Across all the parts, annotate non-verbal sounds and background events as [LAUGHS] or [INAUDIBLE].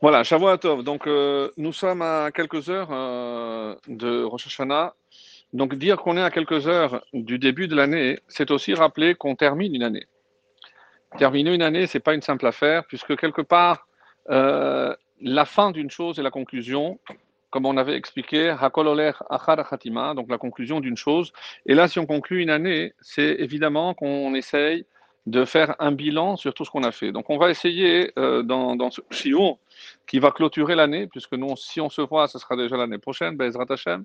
Voilà, Shavuot Donc, euh, nous sommes à quelques heures euh, de Rosh Hashanah. Donc, dire qu'on est à quelques heures du début de l'année, c'est aussi rappeler qu'on termine une année. Terminer une année, c'est pas une simple affaire, puisque quelque part, euh, la fin d'une chose est la conclusion, comme on avait expliqué, Hakololer Khatima, donc la conclusion d'une chose. Et là, si on conclut une année, c'est évidemment qu'on essaye de faire un bilan sur tout ce qu'on a fait. Donc, on va essayer euh, dans, ce [LAUGHS] chiot qui va clôturer l'année, puisque nous, si on se voit, ce sera déjà l'année prochaine, Bezrat Hashem.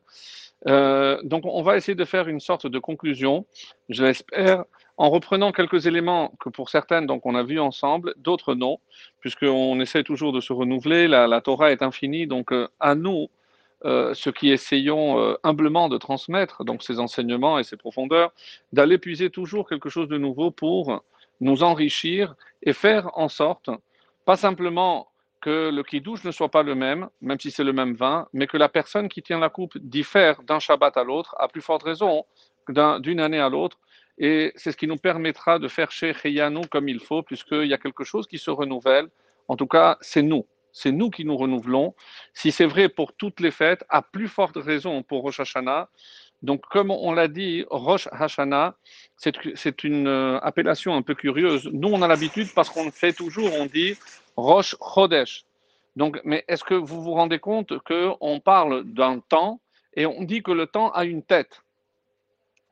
Euh, donc, on va essayer de faire une sorte de conclusion, je l'espère, en reprenant quelques éléments que pour certaines, donc, on a vu ensemble, d'autres non, puisqu'on essaie toujours de se renouveler. La, la Torah est infinie, donc euh, à nous, euh, ceux qui essayons euh, humblement de transmettre donc ces enseignements et ces profondeurs, d'aller puiser toujours quelque chose de nouveau pour nous enrichir et faire en sorte, pas simplement que le kidouche ne soit pas le même, même si c'est le même vin, mais que la personne qui tient la coupe diffère d'un Shabbat à l'autre, à plus forte raison d'une année à l'autre. Et c'est ce qui nous permettra de faire chez Cheyanou comme il faut, puisqu'il y a quelque chose qui se renouvelle. En tout cas, c'est nous c'est nous qui nous renouvelons. Si c'est vrai pour toutes les fêtes, à plus forte raison pour Rosh Hashanah. Donc, comme on l'a dit, Rosh Hashanah, c'est une euh, appellation un peu curieuse. Nous, on a l'habitude, parce qu'on fait toujours, on dit Rosh Chodesh. Donc, mais est-ce que vous vous rendez compte qu'on parle d'un temps et on dit que le temps a une tête?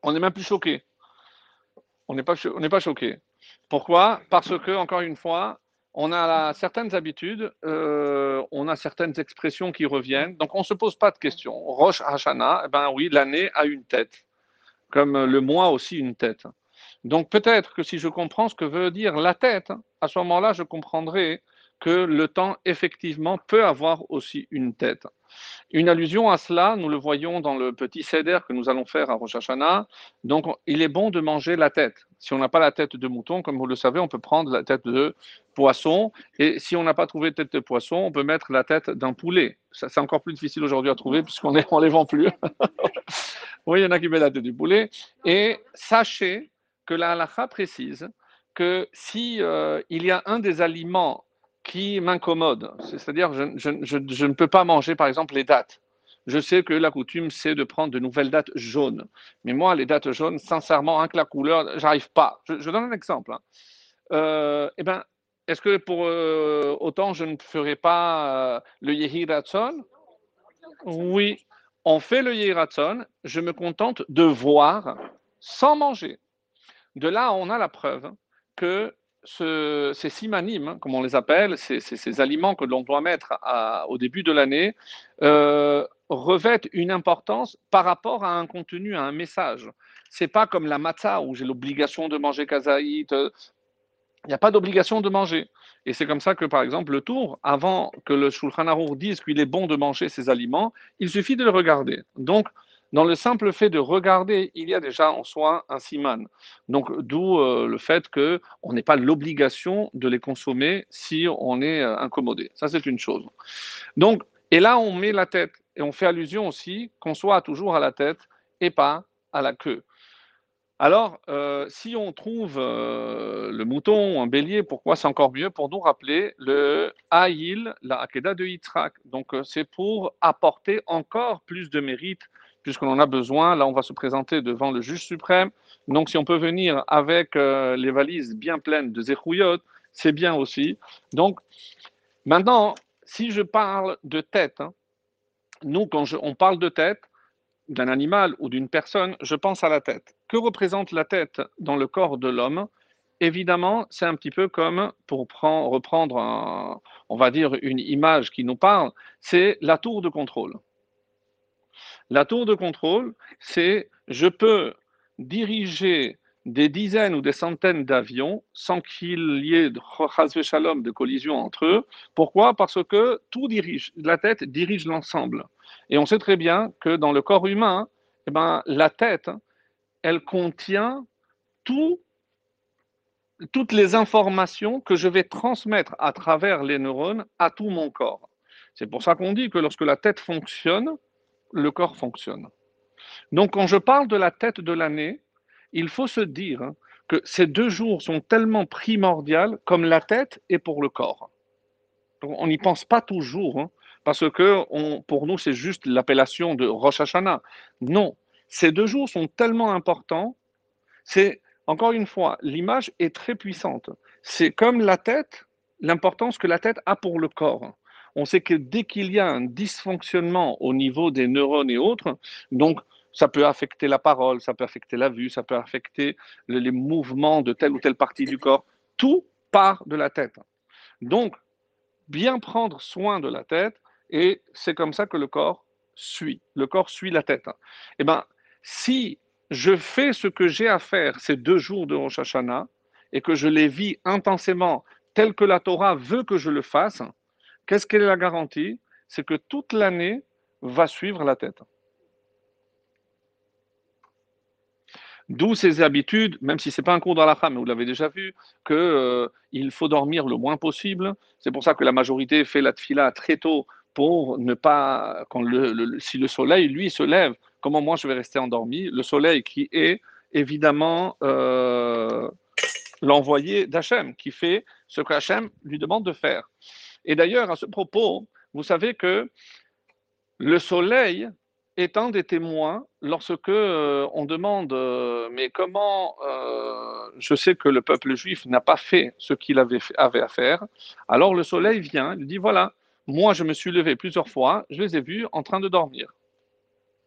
On n'est même plus choqué. On n'est pas, pas choqué. Pourquoi? Parce que, encore une fois, on a certaines habitudes, euh, on a certaines expressions qui reviennent, donc on ne se pose pas de questions. Roche Hashanah, eh ben oui, l'année a une tête, comme le mois aussi une tête. Donc peut-être que si je comprends ce que veut dire la tête, à ce moment-là, je comprendrai que le temps, effectivement, peut avoir aussi une tête. Une allusion à cela, nous le voyons dans le petit céder que nous allons faire à Rosh Hashanah. Donc, il est bon de manger la tête. Si on n'a pas la tête de mouton, comme vous le savez, on peut prendre la tête de poisson. Et si on n'a pas trouvé de tête de poisson, on peut mettre la tête d'un poulet. C'est encore plus difficile aujourd'hui à trouver puisqu'on ne les vend plus. [LAUGHS] oui, il y en a qui mettent la tête du poulet. Et sachez que la halakha précise que si euh, il y a un des aliments qui m'incommode. C'est-à-dire, je, je, je, ne peux pas manger, par exemple, les dates. Je sais que la coutume, c'est de prendre de nouvelles dates jaunes. Mais moi, les dates jaunes, sincèrement, avec la couleur, j'arrive pas. Je, donne un exemple. Hein. Euh, eh ben, est-ce que pour euh, autant, je ne ferai pas euh, le Yehiratson Oui, on fait le Yehiratson. Je me contente de voir sans manger. De là, on a la preuve que ces simanim, hein, comme on les appelle, ces, ces, aliments que l'on doit mettre au début de l'année, euh, revêtent une importance par rapport à un contenu, à un message. C'est pas comme la matzah où j'ai l'obligation de manger kazaït. Il n'y a pas d'obligation de manger. Et c'est comme ça que, par exemple, le tour, avant que le Shulchan Aruch dise qu'il est bon de manger ces aliments, il suffit de le regarder. Donc, dans le simple fait de regarder, il y a déjà en soi un siman. Donc, d'où euh, le fait qu'on n'ait pas l'obligation de les consommer si on est euh, incommodé. Ça, c'est une chose. Donc, et là, on met la tête. Et on fait allusion aussi qu'on soit toujours à la tête et pas à la queue. Alors, euh, si on trouve le mouton ou un bélier, pourquoi c'est encore mieux Pour nous rappeler le Aïl, la Akeda de Yitzhak? Donc, c'est pour apporter encore plus de mérite puisqu'on en a besoin. Là, on va se présenter devant le juge suprême. Donc, si on peut venir avec euh, les valises bien pleines de zéchouyot, c'est bien aussi. Donc, maintenant, si je parle de tête, hein, nous, quand on parle de tête, d'un animal ou d'une personne, je pense à la tête. Que représente la tête dans le corps de l'homme? Évidemment, c'est un petit peu comme, pour reprendre, on va dire, une image qui nous parle, c'est la tour de contrôle. La tour de contrôle, c'est je peux diriger des dizaines ou des centaines d'avions sans qu'il y ait de collision entre eux. Pourquoi? Parce que tout dirige, la tête dirige l'ensemble. Et on sait très bien que dans le corps humain, eh ben, la tête, elle contient tout, toutes les informations que je vais transmettre à travers les neurones à tout mon corps. C'est pour ça qu'on dit que lorsque la tête fonctionne, le corps fonctionne. Donc quand je parle de la tête de l'année, il faut se dire que ces deux jours sont tellement primordiaux comme la tête est pour le corps. On n'y pense pas toujours, hein, parce que pour nous, c'est juste l'appellation de Rosh Hashanah. Non, ces deux jours sont tellement importants. C'est, encore une fois, l'image est très puissante. C'est comme la tête, l'importance que la tête a pour le corps. On sait que dès qu'il y a un dysfonctionnement au niveau des neurones et autres, donc ça peut affecter la parole, ça peut affecter la vue, ça peut affecter les mouvements de telle ou telle partie du corps. Tout part de la tête. Donc, bien prendre soin de la tête, et c'est comme ça que le corps suit. Le corps suit la tête. Eh bien, si je fais ce que j'ai à faire ces deux jours de Rosh Hashanah, et que je les vis intensément tel que la Torah veut que je le fasse, qu'est-ce qu'elle est la garantie C'est que toute l'année va suivre la tête. D'où ces habitudes, même si ce n'est pas un cours dans la femme, vous l'avez déjà vu, qu'il euh, faut dormir le moins possible. C'est pour ça que la majorité fait la tfila très tôt pour ne pas, si le soleil, lui, se lève, comment moi je vais rester endormi? Le soleil qui est évidemment euh, l'envoyé d'Hachem, qui fait ce qu'Hachem lui demande de faire. Et d'ailleurs, à ce propos, vous savez que le soleil étant des témoins lorsque euh, on demande euh, mais comment euh, je sais que le peuple juif n'a pas fait ce qu'il avait, avait à faire. Alors le soleil vient il dit voilà moi je me suis levé plusieurs fois je les ai vus en train de dormir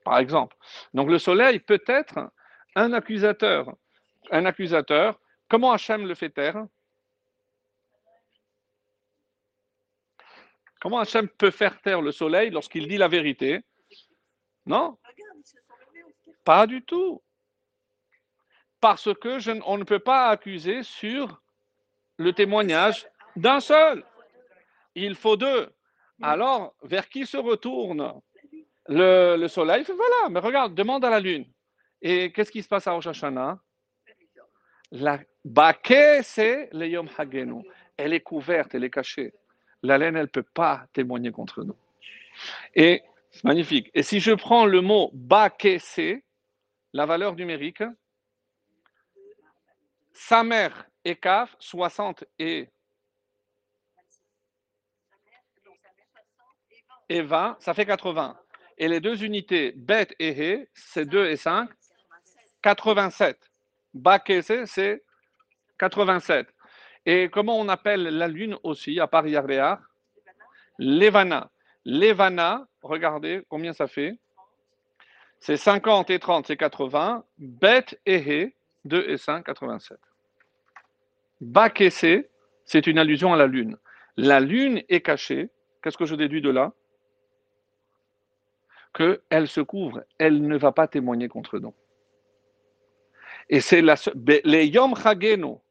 par exemple. Donc le soleil peut être un accusateur. Un accusateur comment Hachem le fait taire? Comment Hachem peut faire taire le soleil lorsqu'il dit la vérité? Non Pas du tout. Parce que on ne peut pas accuser sur le témoignage d'un seul. Il faut deux. Alors, vers qui se retourne le, soleil? Voilà, mais regarde, demande à la lune. Et qu'est-ce qui se passe à Rosh Hashanah? La c'est le Yom Hagenu. Elle est couverte, elle est cachée. La laine, elle ne peut pas témoigner contre nous. Et c'est magnifique. Et si je prends le mot bakese, la valeur numérique, sa mère et kaf, 60 et, et 20, ça fait 80. Et les deux unités, bet et he, c'est 2 et 5, 87. Bakese, c'est 87. Et comment on appelle la lune aussi, à part Yardear Levana. Levana, regardez combien ça fait. C'est 50 et 30, c'est 80. Bet et He, 2 et 5, 87. Bakese, c'est une allusion à la lune. La lune est cachée. Qu'est-ce que je déduis de là? Qu'elle se couvre, elle ne va pas témoigner contre nous. Et c'est les Yom Chageno,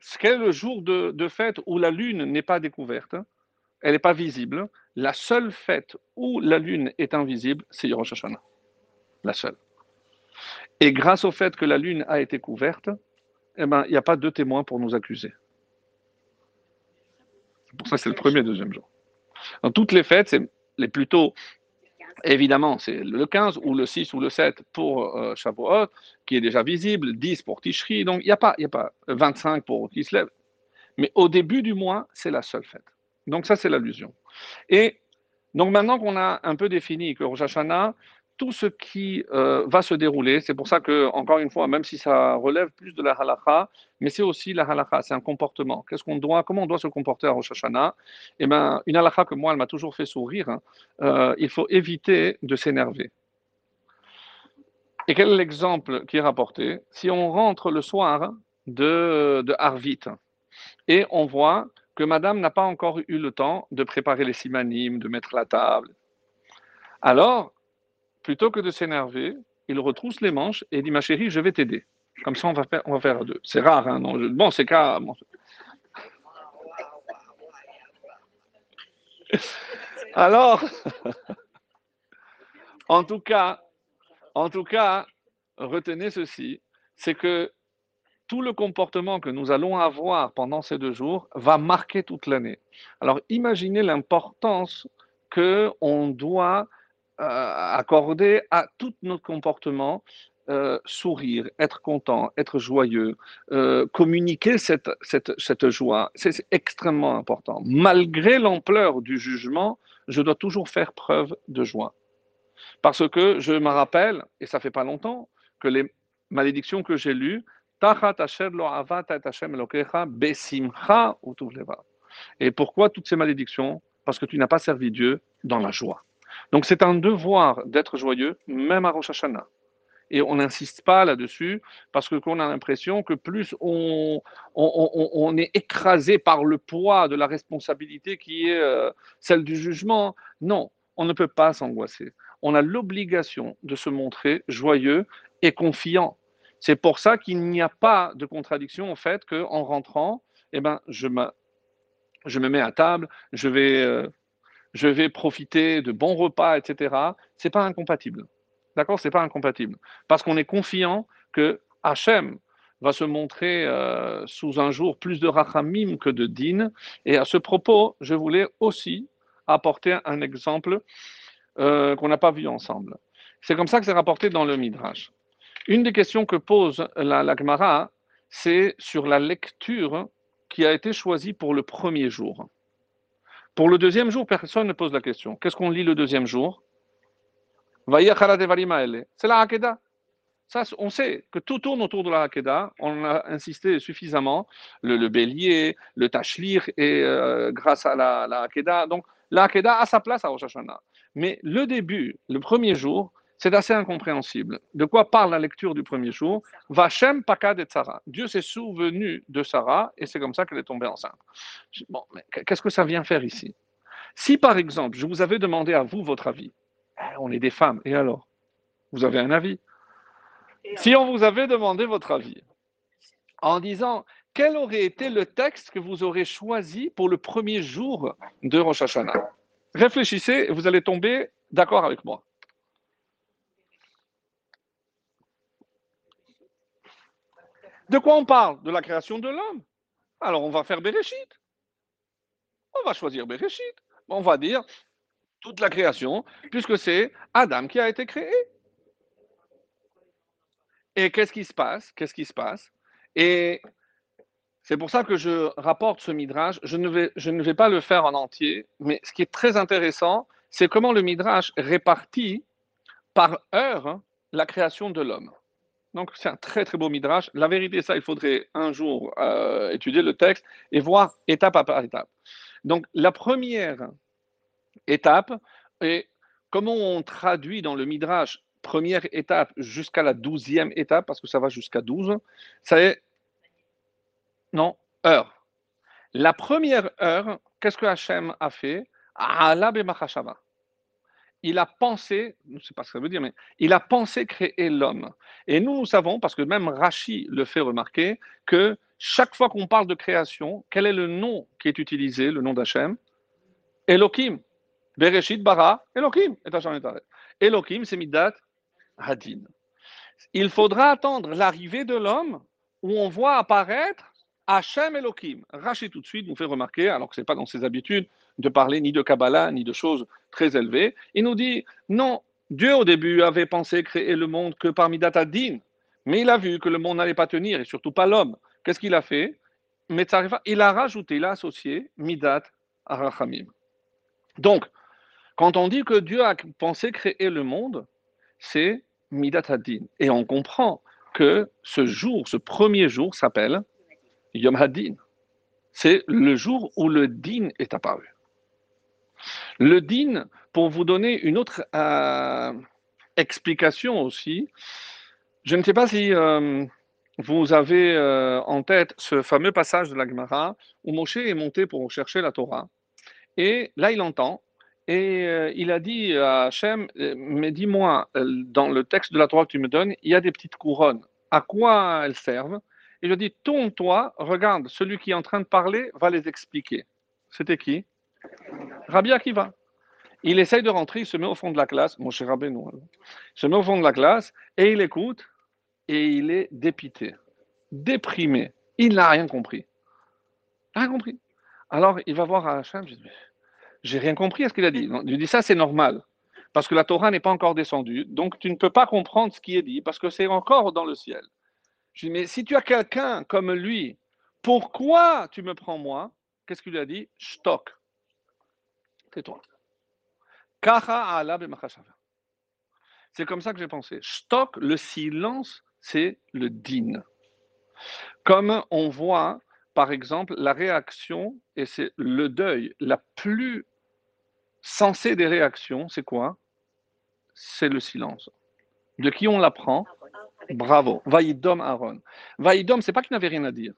ce qu'est le jour de, fête où la lune n'est pas découverte, elle n'est pas visible. La seule fête où la lune est invisible, c'est Rosh Hashanah. La seule. Et grâce au fait que la lune a été couverte, eh ben, il n'y a pas de témoins pour nous accuser. C'est pour ça que c'est le premier et deuxième jour. Dans toutes les fêtes, c'est les plutôt, évidemment, c'est le 15 ou le 6 ou le 7 pour euh, Shavuot, qui est déjà visible, 10 pour Tishri, donc il n'y a, pas, a pas 25 pour Kislev. Mais au début du mois, c'est la seule fête. Donc ça, c'est l'allusion. Et donc maintenant qu'on a un peu défini que Rosh Hashanah, tout ce qui euh, va se dérouler, c'est pour ça que, encore une fois, même si ça relève plus de la halakha, mais c'est aussi la halakha, c'est un comportement. Qu'est-ce qu'on doit, comment on doit se comporter à Rosh Hashanah? Eh bien, une halakha que moi, elle m'a toujours fait sourire, hein, euh, il faut éviter de s'énerver. Et quel est l'exemple qui est rapporté? Si on rentre le soir de, de Harvit et on voit que madame n'a pas encore eu le temps de préparer les simanimes, de mettre la table. Alors, plutôt que de s'énerver, il retrousse les manches et dit Ma chérie, je vais t'aider. Comme ça, on va faire, on va faire à deux. C'est rare, hein non, Bon, c'est cas. [LAUGHS] Alors, [LAUGHS] en tout cas, en tout cas, retenez ceci, c'est que tout le comportement que nous allons avoir pendant ces deux jours va marquer toute l'année. Alors imaginez l'importance que on doit accorder à tout notre comportement euh, sourire, être content, être joyeux, euh, communiquer cette, cette, cette joie. C'est extrêmement important. Malgré l'ampleur du jugement, je dois toujours faire preuve de joie. Parce que je me rappelle, et ça fait pas longtemps, que les malédictions que j'ai lues, et pourquoi toutes ces malédictions? Parce que tu n'as pas servi Dieu dans la joie. Donc c'est un devoir d'être joyeux, même à Rosh Hashanah. Et on n'insiste pas là-dessus parce que qu'on a l'impression que plus on, on, on, est écrasé par le poids de la responsabilité qui est euh, celle du jugement. Non, on ne peut pas s'angoisser. On a l'obligation de se montrer joyeux et confiant. C'est pour ça qu'il n'y a pas de contradiction au fait qu'en rentrant, eh ben, je, me, je me mets à table, je vais, euh, je vais profiter de bons repas, etc. C'est pas incompatible. D'accord? C'est pas incompatible. Parce qu'on est confiant que Hachem va se montrer euh, sous un jour plus de rachamim que de din. Et à ce propos, je voulais aussi apporter un exemple euh, qu'on n'a pas vu ensemble. C'est comme ça que c'est rapporté dans le Midrash. Une des questions que pose la, la Gemara, c'est sur la lecture qui a été choisie pour le premier jour. Pour le deuxième jour, personne ne pose la question. Qu'est-ce qu'on lit le deuxième jour? C'est la Hakeda. Ça, on sait que tout tourne autour de la Hakeda. On a insisté suffisamment. Le, bélier, le tachlir, et euh, grâce à la, la Hakeda. Donc, la Hakeda a sa place à Rosh Hashanah. Mais le début, le premier jour, c'est assez incompréhensible. De quoi parle la lecture du premier jour? Vachem pakad et Sarah. Dieu s'est souvenu de Sarah et c'est comme ça qu'elle est tombée enceinte. Mais qu'est-ce que ça vient faire ici? Si par exemple, je vous avais demandé à vous votre avis, eh, on est des femmes. Et alors? Vous avez un avis? Si on vous avait demandé votre avis, en disant quel aurait été le texte que vous aurez choisi pour le premier jour de Rosh Hashanah? Réfléchissez vous allez tomber d'accord avec moi. De quoi on parle? De la création de l'homme. Alors on va faire Bereshit. On va choisir Bereshit. On va dire toute la création, puisque c'est Adam qui a été créé. Et qu'est-ce qui se passe? Qu'est-ce qui se passe? Et c'est pour ça que je rapporte ce midrash. Je ne, vais, je ne vais pas le faire en entier, mais ce qui est très intéressant, c'est comment le midrash répartit par heure la création de l'homme. Donc c'est un très très beau midrash. La vérité, ça, il faudrait un jour euh, étudier le texte et voir étape par étape. Donc la première étape. Et comment on traduit dans le Midrash première étape jusqu'à la douzième étape, parce que ça va jusqu'à douze, ça est, non, heure. La première heure, qu'est-ce que Hachem a fait? Il a pensé, je ne sais pas ce que ça veut dire, mais il a pensé créer l'homme. Et nous, savons, parce que même Rashi le fait remarquer, que chaque fois qu'on parle de création, quel est le nom qui est utilisé, le nom d'Hachem? Elohim. Bereshit bara Elohim Elohim, c'est Midat Hadin. Il faudra attendre l'arrivée de l'homme où on voit apparaître Hachem Elohim. Rachid tout de suite nous fait remarquer, alors que ce n'est pas dans ses habitudes de parler ni de Kabbalah ni de choses très élevées, il nous dit non, Dieu au début avait pensé créer le monde que par Midat Hadin, mais il a vu que le monde n'allait pas tenir et surtout pas l'homme. Qu'est-ce qu'il a fait? Il a rajouté, il a associé Midat Arachamim. Donc, quand on dit que Dieu a pensé créer le monde, c'est Midat Hadin. Et on comprend que ce jour, ce premier jour s'appelle Yom Hadin. C'est le jour où le din est apparu. Le din, pour vous donner une autre euh, explication aussi, je ne sais pas si euh, vous avez euh, en tête ce fameux passage de la Gemara où Moshe est monté pour chercher la Torah. Et là, il entend et il a dit à Hachem, mais dis-moi, dans le texte de la Torah que tu me donnes, il y a des petites couronnes. À quoi elles servent? Il lui dit, tourne-toi, regarde, celui qui est en train de parler va les expliquer. C'était qui? Rabbi Akiva. Il essaye de rentrer, il se met au fond de la classe, mon cher Rabbi, non, il se met au fond de la classe et il écoute et il est dépité, déprimé. Il n'a rien compris. Rien compris. Alors il va voir Hachem, j'ai rien compris à ce qu'il a dit. Il dit ça, c'est normal. parce que la Torah n'est pas encore descendue, donc tu ne peux pas comprendre ce qui est dit, parce que c'est encore dans le ciel. Je dis, mais si tu as quelqu'un comme lui, pourquoi tu me prends moi? Qu'est-ce qu'il a dit? Stock. C'est comme ça que j'ai pensé. Stock, le silence, c'est le din. Comme on voit, par exemple, la réaction, et c'est le deuil, la plus sensée des réactions, c'est quoi? C'est le silence. De qui on l'apprend? Bravo. Vaïdom Aaron. Vaïdom, c'est pas qu'il n'avait rien à dire.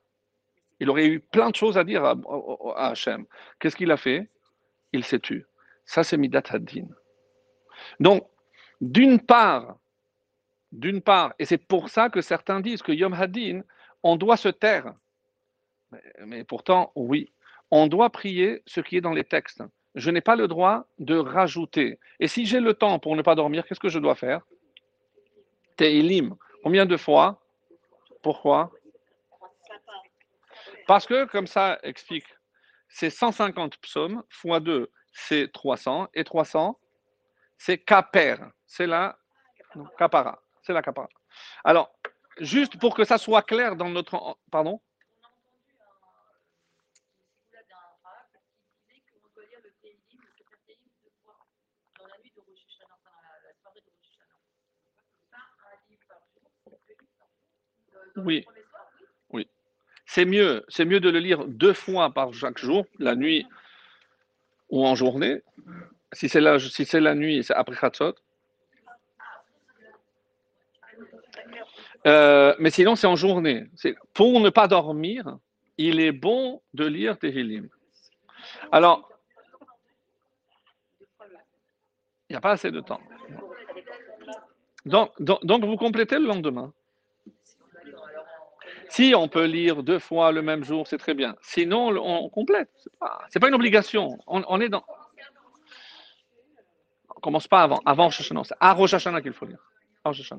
Il aurait eu plein de choses à dire à, Hachem. Qu'est-ce qu'il a fait? Il s'est tué. Ça, c'est Midat Haddin. Donc, d'une part, d'une part, et c'est pour ça que certains disent que Yom Haddin, on doit se taire. Mais, pourtant, oui, on doit prier ce qui est dans les textes. Je n'ai pas le droit de rajouter. Et si j'ai le temps pour ne pas dormir, qu'est-ce que je dois faire? Teilim. Combien de fois? Pourquoi? Parce que, comme ça explique, c'est 150 psaumes, fois 2, c'est 300, et 300, c'est kaper, c'est la kapara, c'est la kapara. Alors, juste pour que ça soit clair dans notre... Pardon? Oui. C'est mieux, c'est mieux de le lire deux fois par chaque jour, la nuit ou en journée. Si c'est la, nuit, c'est après Khatsot. Euh, mais sinon, c'est en journée. Pour ne pas dormir, il est bon de lire Tehillim. Alors, il n'y a pas assez de temps. Donc, vous complétez le lendemain. Si on peut lire deux fois le même jour, c'est très bien. Sinon, on complète. Ce n'est pas, une obligation. On, est dans. On commence pas avant. Avant Rosh. C'est à Rosh qu'il faut lire. Rosh.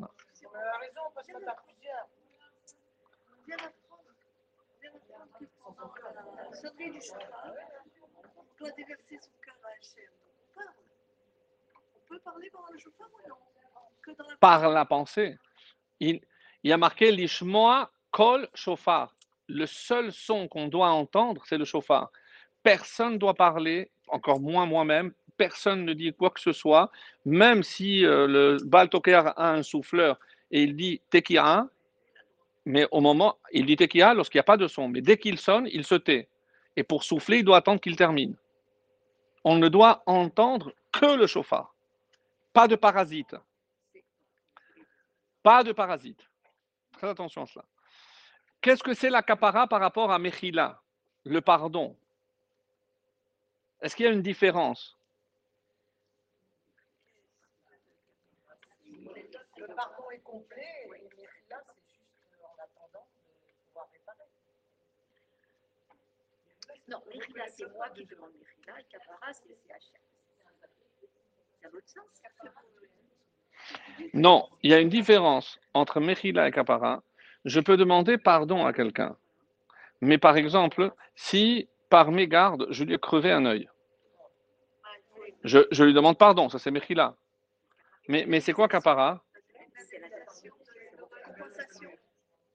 Par la pensée. Il, il y a marqué l'ishmoa Kol chauffard. Le seul son qu'on doit entendre, c'est le chauffard. Personne ne doit parler, encore moins moi-même. Personne ne dit quoi que ce soit, même si euh, le Baal a un souffleur et il dit Tekia, mais au moment, il dit Tekia lorsqu'il n'y a pas de son. Mais dès qu'il sonne, il se tait. Et pour souffler, il doit attendre qu'il termine. On ne doit entendre que le chauffard. Pas de parasite. Pas de parasite. Très attention à cela. Qu'est-ce que c'est la capara par rapport à Mechila, le pardon? Est-ce qu'il y a une différence? Le pardon est complet et Mechila, c'est juste en attendant de pouvoir réparer. Non, Mechila, c'est moi qui demande Mechila et capara, c'est Hachem. Ça votre sens Non, il y a une différence entre Mechila et capara je peux demander pardon à quelqu'un. Mais par exemple, si par mégarde, je lui ai crevé un œil, je, lui demande pardon, ça c'est Mechila. Mais, mais c'est quoi Kapara?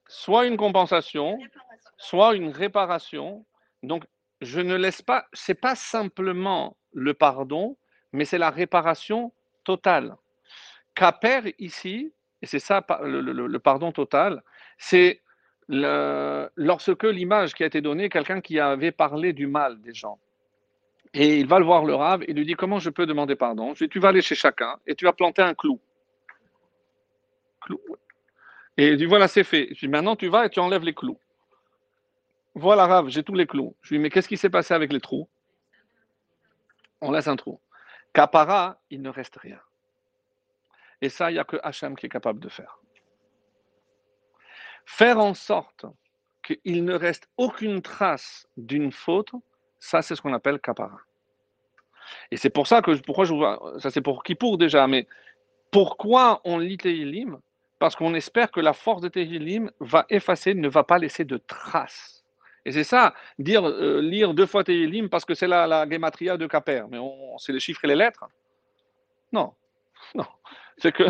Soit une compensation, soit une réparation. Donc, je ne laisse pas, c'est pas simplement le pardon, mais c'est la réparation totale. Kaper ici, et c'est ça le, pardon total, c'est lorsque l'image qui a été donnée, quelqu'un qui avait parlé du mal des gens. Et il va le voir le rave et lui dit Comment je peux demander pardon? Je dis Tu vas aller chez chacun et tu vas planter un clou. clou. Et il dit Voilà, c'est fait. Je dis Maintenant, tu vas et tu enlèves les clous. Voilà, rave, j'ai tous les clous. Je lui dis Mais qu'est-ce qui s'est passé avec les trous? On laisse un trou. Capara, il ne reste rien. Et ça, il n'y a que Hachem qui est capable de faire. Faire en sorte qu'il ne reste aucune trace d'une faute, ça c'est ce qu'on appelle kapara. Et c'est pour ça que, pourquoi je vois, ça c'est pour qui pour déjà, mais pourquoi on lit Tehillim? Parce qu'on espère que la force de Tehillim va effacer, ne va pas laisser de traces. Et c'est ça, dire, euh, lire deux fois Tehillim parce que c'est la, la gematria de Kaper, mais c'est les chiffres et les lettres? Non, [LAUGHS] Non. C'est que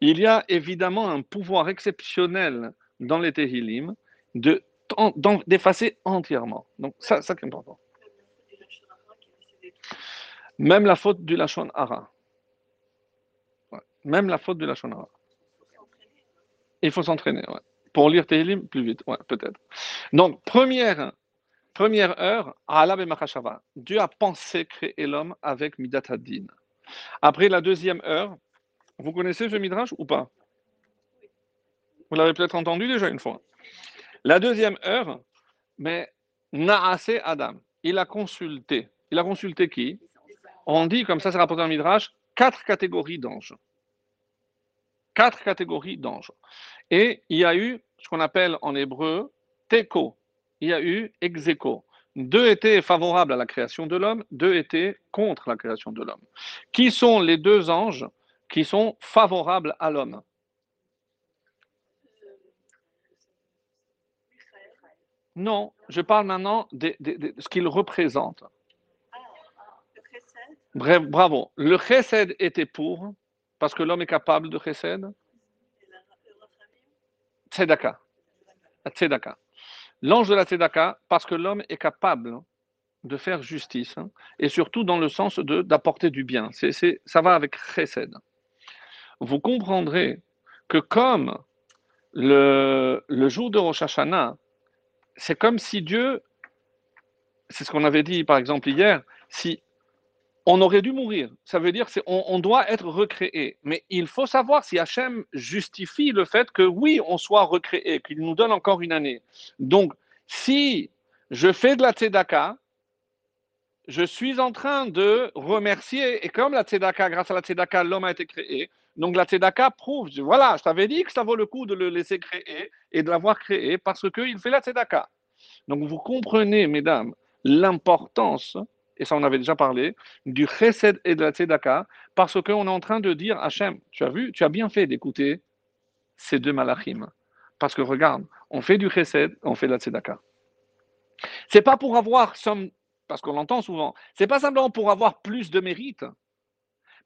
il y a évidemment un pouvoir exceptionnel dans les Tehillim de d'effacer entièrement. Donc ça, ça qui est important. Même la faute du Lachon Hara. Même la faute du Lachon Hara. Il faut s'entraîner, ouais. Pour lire Tehillim plus vite, ouais, peut-être. Donc, première, heure, Alab et Machashava. Dieu a pensé créer l'homme avec Midat. Après la deuxième heure, vous connaissez ce Midrash ou pas? Vous l'avez peut-être entendu déjà une fois. La deuxième heure, mais Naase Adam, il a consulté. Il a consulté qui? On dit, comme ça c'est rapporté dans le Midrash, quatre catégories d'anges. Quatre catégories d'anges. Et il y a eu ce qu'on appelle en hébreu Teko. Il y a eu Execo. Deux étaient favorables à la création de l'homme, deux étaient contre la création de l'homme. Qui sont les deux anges qui sont favorables à l'homme? Non, je parle maintenant de, ce qu'il représente. Bravo. Le chesed était pour, parce que l'homme est capable de chesed. Tzedaka. L'ange de la Tzedaka, parce que l'homme est capable de faire justice, hein, et surtout dans le sens d'apporter du bien. Ça va avec chesed. Vous comprendrez que comme le jour de Rosh Hashanah, c'est comme si Dieu, c'est ce qu'on avait dit par exemple hier, si on aurait dû mourir, ça veut dire qu'on on doit être recréé. Mais il faut savoir si Hachem justifie le fait que oui, on soit recréé, qu'il nous donne encore une année. Donc, si je fais de la tzedaka, je suis en train de remercier, et comme la tzedaka, grâce à la tzedaka, l'homme a été créé, donc la tzedaka prouve, voilà, je t'avais dit que ça vaut le coup de le laisser créer et de l'avoir créé parce qu'il fait la tzedaka. Donc vous comprenez, mesdames, l'importance, et ça on avait déjà parlé, du chesed et de la tzedaka, parce qu'on est en train de dire, Hachem, tu as vu, tu as bien fait d'écouter ces deux malachim. Parce que regarde, on fait du chesed, on fait de la tzedaka. C'est pas pour avoir, parce qu'on l'entend souvent, c'est pas simplement pour avoir plus de mérite,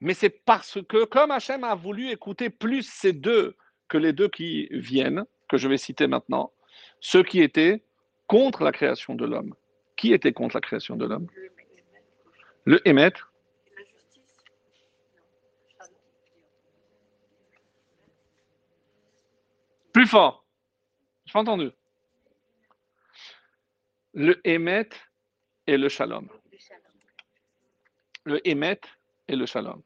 mais c'est parce que, comme Hachem a voulu écouter plus ces deux que les deux qui viennent, que je vais citer maintenant, ceux qui étaient contre la création de l'homme. Qui était contre la création de l'homme? Le émettre. Plus fort. Je entendu. Le émet et le shalom. Le émet et le shalom.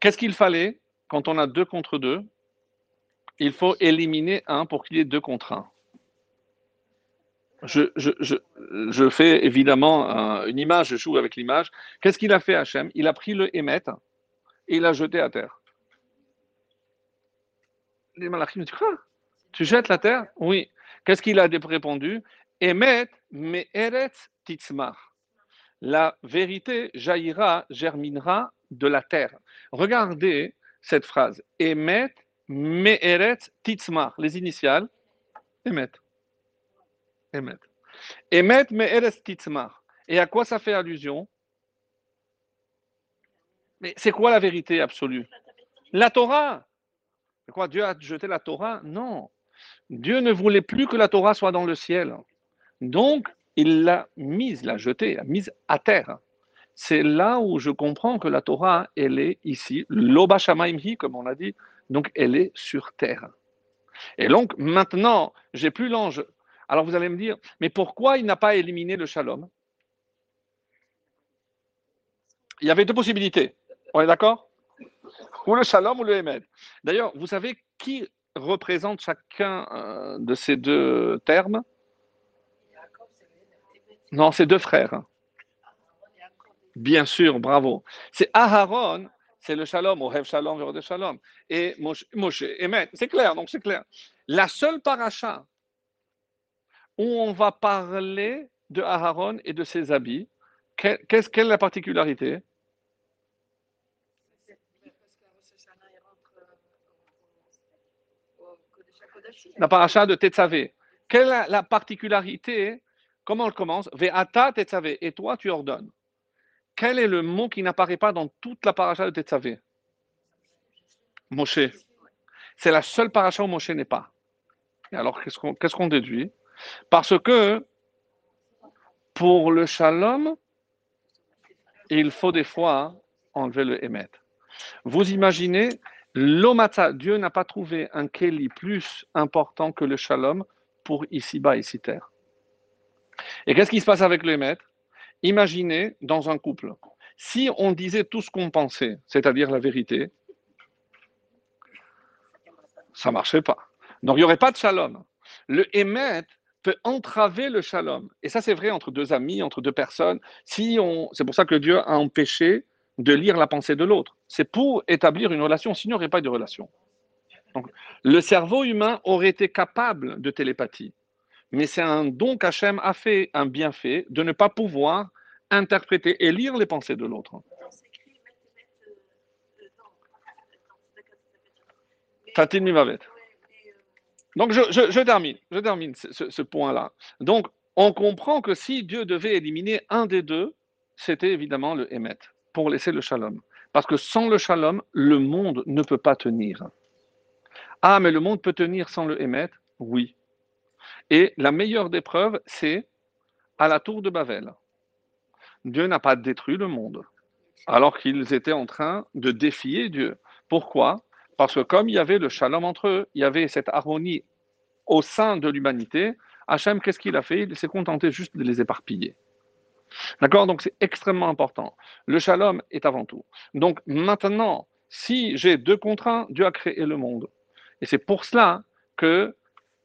Qu'est-ce qu'il fallait quand on a deux contre deux? Il faut éliminer un pour qu'il y ait deux contre un. Je, je, je, je fais évidemment un- une image, je joue avec l'image. Qu'est-ce qu'il a fait Hachem? Il a pris le émet et il l'a jeté à terre. Les malachim disent Quoi? Tu jettes la terre? Oui. Qu'est-ce qu'il a répondu? Emet, me eretz titzmar. La vérité jaillira, germinera de la terre. Regardez cette phrase. Emet, me eretz titzmar. Les initiales. Emet. Emet. Emet, me eretz titzmar. Et à quoi ça fait allusion? Mais c'est quoi la vérité absolue? La Torah. C'est quoi Dieu a jeté la Torah? Non. Dieu ne voulait plus que la Torah soit dans le ciel. Donc, il l'a mise, l'a jetée, l'a mise à terre. C'est là où je comprends que la Torah, elle est ici, l'Oba Shamaimhi, comme on l'a dit, donc elle est sur terre. Et donc, maintenant, j'ai plus l'ange. Alors vous allez me dire, mais pourquoi il n'a pas éliminé le shalom? Il y avait deux possibilités. On est d'accord? Ou le shalom ou le émed. D'ailleurs, vous savez qui représente chacun euh, de ces deux termes Jacob, c'est le Hémet. Non, c'est deux frères. Bien sûr, bravo. C'est Aharon, c'est le shalom, Ohev shalom, Ve'odeh shalom. Et Moshe, Emet. C'est clair, donc c'est clair. La seule paracha où on va parler de Aharon et de ses habits, quelle est la particularité? La paracha de Tetzavé. Quelle est la particularité Comment elle commence? Ve'ata Tetzavé. Et toi, tu ordonnes. quel est le mot qui n'apparaît pas dans toute la paracha de Tetzavé Moshe. C'est la seule paracha où Moshe n'est pas. Et alors, qu'est-ce qu'on qu'est-ce qu'on déduit? Parce que pour le shalom, il faut des fois enlever le émet. Vous imaginez, l'omata, Dieu n'a pas trouvé un keli plus important que le shalom pour ici-bas, ici-terre. Et qu'est-ce qui se passe avec le émet Imaginez dans un couple, si on disait tout ce qu'on pensait, c'est-à-dire la vérité, ça ne marchait pas. Donc il n'y aurait pas de shalom. Le émet peut entraver le shalom. Et ça, c'est vrai entre deux amis, entre deux personnes. Si on... C'est pour ça que Dieu a empêché de lire la pensée de l'autre. C'est pour établir une relation, sinon il n'y aurait pas de relation. Le cerveau humain aurait été capable de télépathie. Mais c'est un don qu'Hachem a fait, un bienfait, de ne pas pouvoir interpréter et lire les pensées de l'autre. Donc, je, termine, je termine ce point-là. Donc, on comprend que si Dieu devait éliminer un des deux, c'était évidemment le Hémet, pour laisser le Shalom. Parce que sans le Shalom, le monde ne peut pas tenir. Ah, mais le monde peut tenir sans le Hémet? Oui. Et la meilleure des preuves, c'est à la tour de Babel. Dieu n'a pas détruit le monde, alors qu'ils étaient en train de défier Dieu. Pourquoi? Parce que comme il y avait le shalom entre eux, il y avait cette harmonie au sein de l'humanité, Hachem, qu'est-ce qu'il a fait? Il s'est contenté juste de les éparpiller. D'accord? Donc c'est extrêmement important. Le shalom est avant tout. Donc maintenant, si j'ai deux contre un, Dieu a créé le monde. Et c'est pour cela que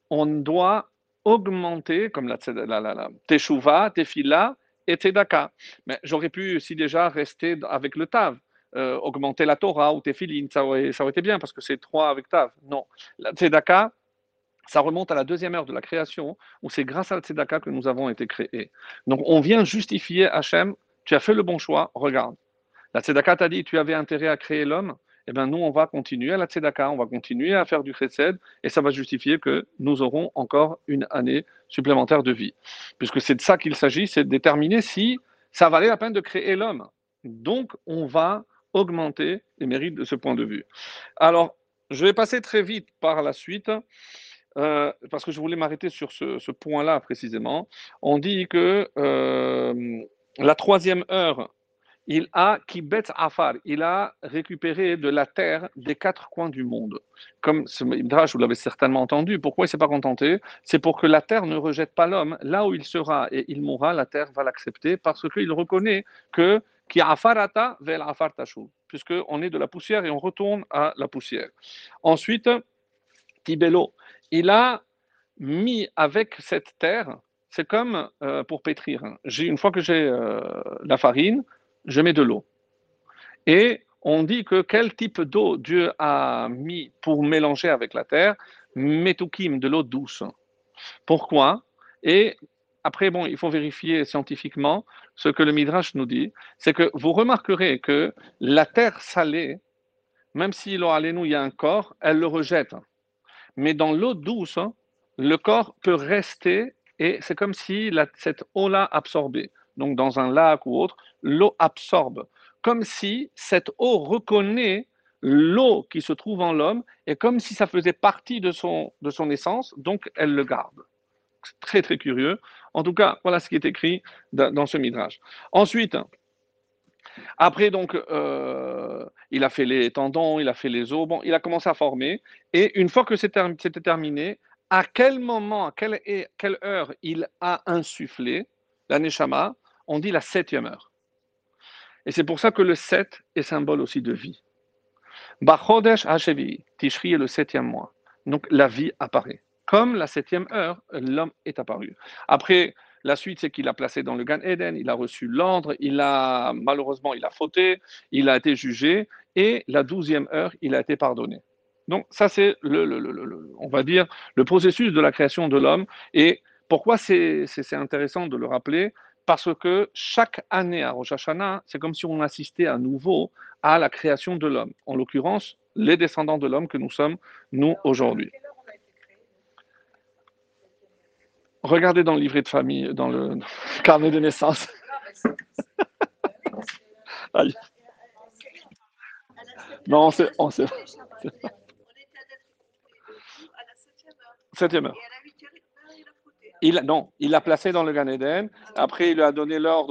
on doit augmenter, comme la, la, la, la teshuva, tefila et tzedaka. Mais j'aurais pu, si déjà, rester avec le tav, euh, augmenter la Torah ou tefilin, ça aurait, ça aurait été bien parce que c'est trois avec tav. Non, la tzedaka, ça remonte à la deuxième heure de la création, où c'est grâce à la tzedaka que nous avons été créés. Donc on vient justifier Hachem, tu as fait le bon choix, regarde. La tzedaka t'a dit, tu avais intérêt à créer l'homme, eh bien nous on va continuer à la tzedaka, on va continuer à faire du chesed, et ça va justifier que nous aurons encore une année supplémentaire de vie. Puisque c'est de ça qu'il s'agit, c'est de déterminer si ça valait la peine de créer l'homme. Donc on va augmenter les mérites de ce point de vue. Alors, je vais passer très vite par la suite. Euh, parce que je voulais m'arrêter sur ce, point-là précisément. On dit que euh, la troisième heure, il a kibet afar, il a récupéré de la terre des quatre coins du monde. Comme ce Midrash, vous l'avez certainement entendu. Pourquoi il ne s'est pas contenté? C'est pour que la terre ne rejette pas l'homme. Là où il sera et il mourra, la terre va l'accepter parce qu'il reconnaît que qui afarata vel afar tashuv, puisqu'on est de la poussière et on retourne à la poussière. Ensuite, Tibello, il a mis avec cette terre, c'est comme euh, pour pétrir. hein. Une fois que j'ai euh, la farine, je mets de l'eau. Et on dit que quel type d'eau Dieu a mis pour mélanger avec la terre? Metukim, de l'eau douce. Pourquoi? Et après, bon, il faut vérifier scientifiquement ce que le Midrash nous dit. C'est que vous remarquerez que la terre salée, même si l'eau nous il y a un corps, elle le rejette. Mais dans l'eau douce, le corps peut rester et c'est comme si cette eau-là absorbait. Donc dans un lac ou autre, l'eau absorbe. Comme si cette eau reconnaît l'eau qui se trouve en l'homme et comme si ça faisait partie de son, essence, donc elle le garde. C'est très très curieux. En tout cas, voilà ce qui est écrit dans ce midrash. Ensuite, après donc, euh, il a fait les tendons, il a fait les os, bon, il a commencé à former. Et une fois que c'était term- c'était terminé, à quel moment, à quelle heure il a insufflé la neshama On dit la septième heure. Et c'est pour ça que le 7 est symbole aussi de vie. Bachodesh Hashevi, Tishri est le septième mois. Donc la vie apparaît. Comme la septième heure, l'homme est apparu. Après, la suite, c'est qu'il a placé dans le Gan Eden, il a reçu l'ordre, il a malheureusement, il a fauté, il a été jugé, et la douzième heure, il a été pardonné. Donc ça, c'est on va dire, le processus de la création de l'homme. Et pourquoi c'est intéressant de le rappeler? Parce que chaque année à Rosh Hashanah, c'est comme si on assistait à nouveau à la création de l'homme. En l'occurrence, les descendants de l'homme que nous sommes, nous, aujourd'hui. Regardez dans le livret de famille, dans le [LAUGHS] carnet de naissance. [LAUGHS] Aïe. Non, on sait- on la septième heure. Septième heure. Et à la huitième heure, il a foutu. Il, non, il l'a placé dans le Gan Eden. Après, il lui a donné l'ordre